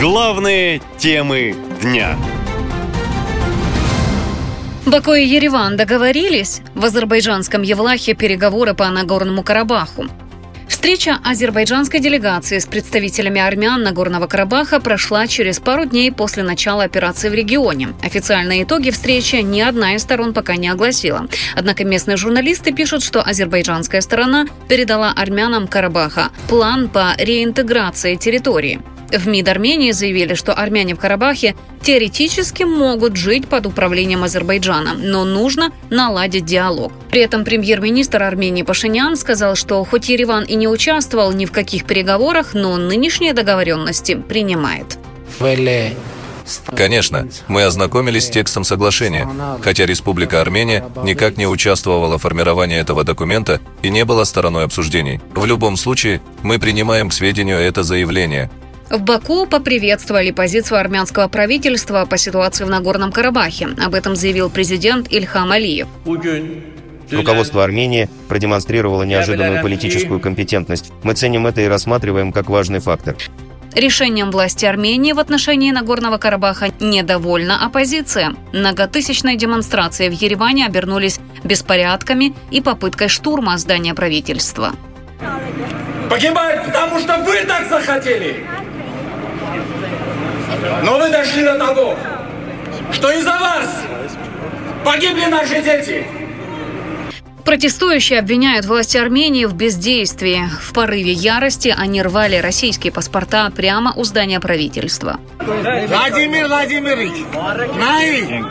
Главные темы дня. Баку и Ереван договорились. В азербайджанском Евлахе переговоры по Нагорному Карабаху. Встреча азербайджанской делегации с представителями армян Нагорного Карабаха прошла через пару дней после начала операции в регионе. Официальные итоги встречи ни одна из сторон пока не огласила. Однако местные журналисты пишут, что азербайджанская сторона передала армянам Карабаха план по реинтеграции территории. В МИД Армении заявили, что армяне в Карабахе теоретически могут жить под управлением Азербайджана, но нужно наладить диалог. При этом премьер-министр Армении Пашинян сказал, что хоть Ереван и не участвовал ни в каких переговорах, но нынешние договоренности принимает. Конечно, мы ознакомились с текстом соглашения, хотя Республика Армения никак не участвовала в формировании этого документа и не была стороной обсуждений. В любом случае, мы принимаем к сведению это заявление, в Баку поприветствовали позицию армянского правительства по ситуации в Нагорном Карабахе. Об этом заявил президент Ильхам Алиев. Руководство Армении продемонстрировало неожиданную политическую компетентность. Мы ценим это и рассматриваем как важный фактор. Решением власти Армении в отношении Нагорного Карабаха недовольна оппозиция. Многотысячные демонстрации в Ереване обернулись беспорядками и попыткой штурма здания правительства. Погибают, потому что вы так захотели. Но вы дошли до того, что из-за вас погибли наши дети. Протестующие обвиняют власти Армении в бездействии. В порыве ярости они рвали российские паспорта прямо у здания правительства. Владимир Владимирович, Наи!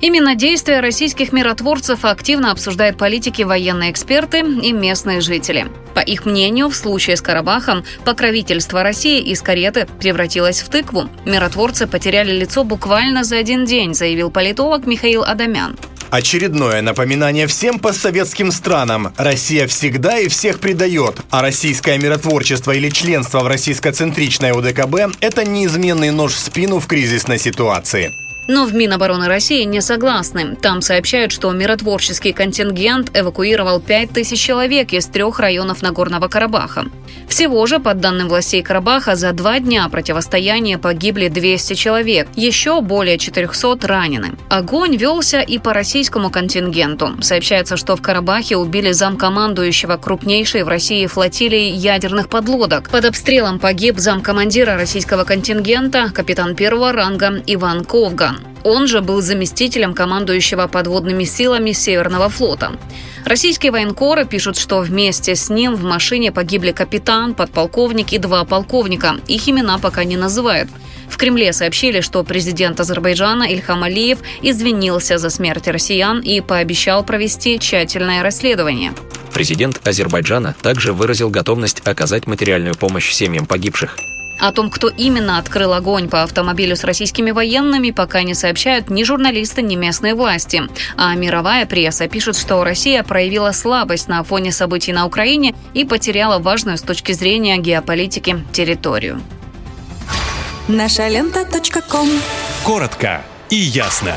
Именно действия российских миротворцев активно обсуждают политики, военные эксперты и местные жители. По их мнению, в случае с Карабахом покровительство России из кареты превратилось в тыкву. Миротворцы потеряли лицо буквально за один день, заявил политолог Михаил Адамян. Очередное напоминание всем постсоветским странам. Россия всегда и всех предает, а российское миротворчество или членство в российско-центричной ОДКБ – это неизменный нож в спину в кризисной ситуации. Но в Минобороны России не согласны. Там сообщают, что миротворческий контингент эвакуировал 5 тысяч человек из трех районов Нагорного Карабаха. Всего же, по данным властей Карабаха, за два дня противостояния погибли 200 человек, еще более 400 ранены. Огонь велся и по российскому контингенту. Сообщается, что в Карабахе убили замкомандующего крупнейшей в России флотилии ядерных подлодок. Под обстрелом погиб замкомандира российского контингента, капитан первого ранга Иван Ковган. Он же был заместителем командующего подводными силами Северного флота. Российские военкоры пишут, что вместе с ним в машине погибли капитан, подполковник и два полковника. Их имена пока не называют. В Кремле сообщили, что президент Азербайджана Ильхам Алиев извинился за смерть россиян и пообещал провести тщательное расследование. Президент Азербайджана также выразил готовность оказать материальную помощь семьям погибших. О том, кто именно открыл огонь по автомобилю с российскими военными, пока не сообщают ни журналисты, ни местные власти. А мировая пресса пишет, что Россия проявила слабость на фоне событий на Украине и потеряла важную с точки зрения геополитики территорию. Наша лента. Коротко и ясно.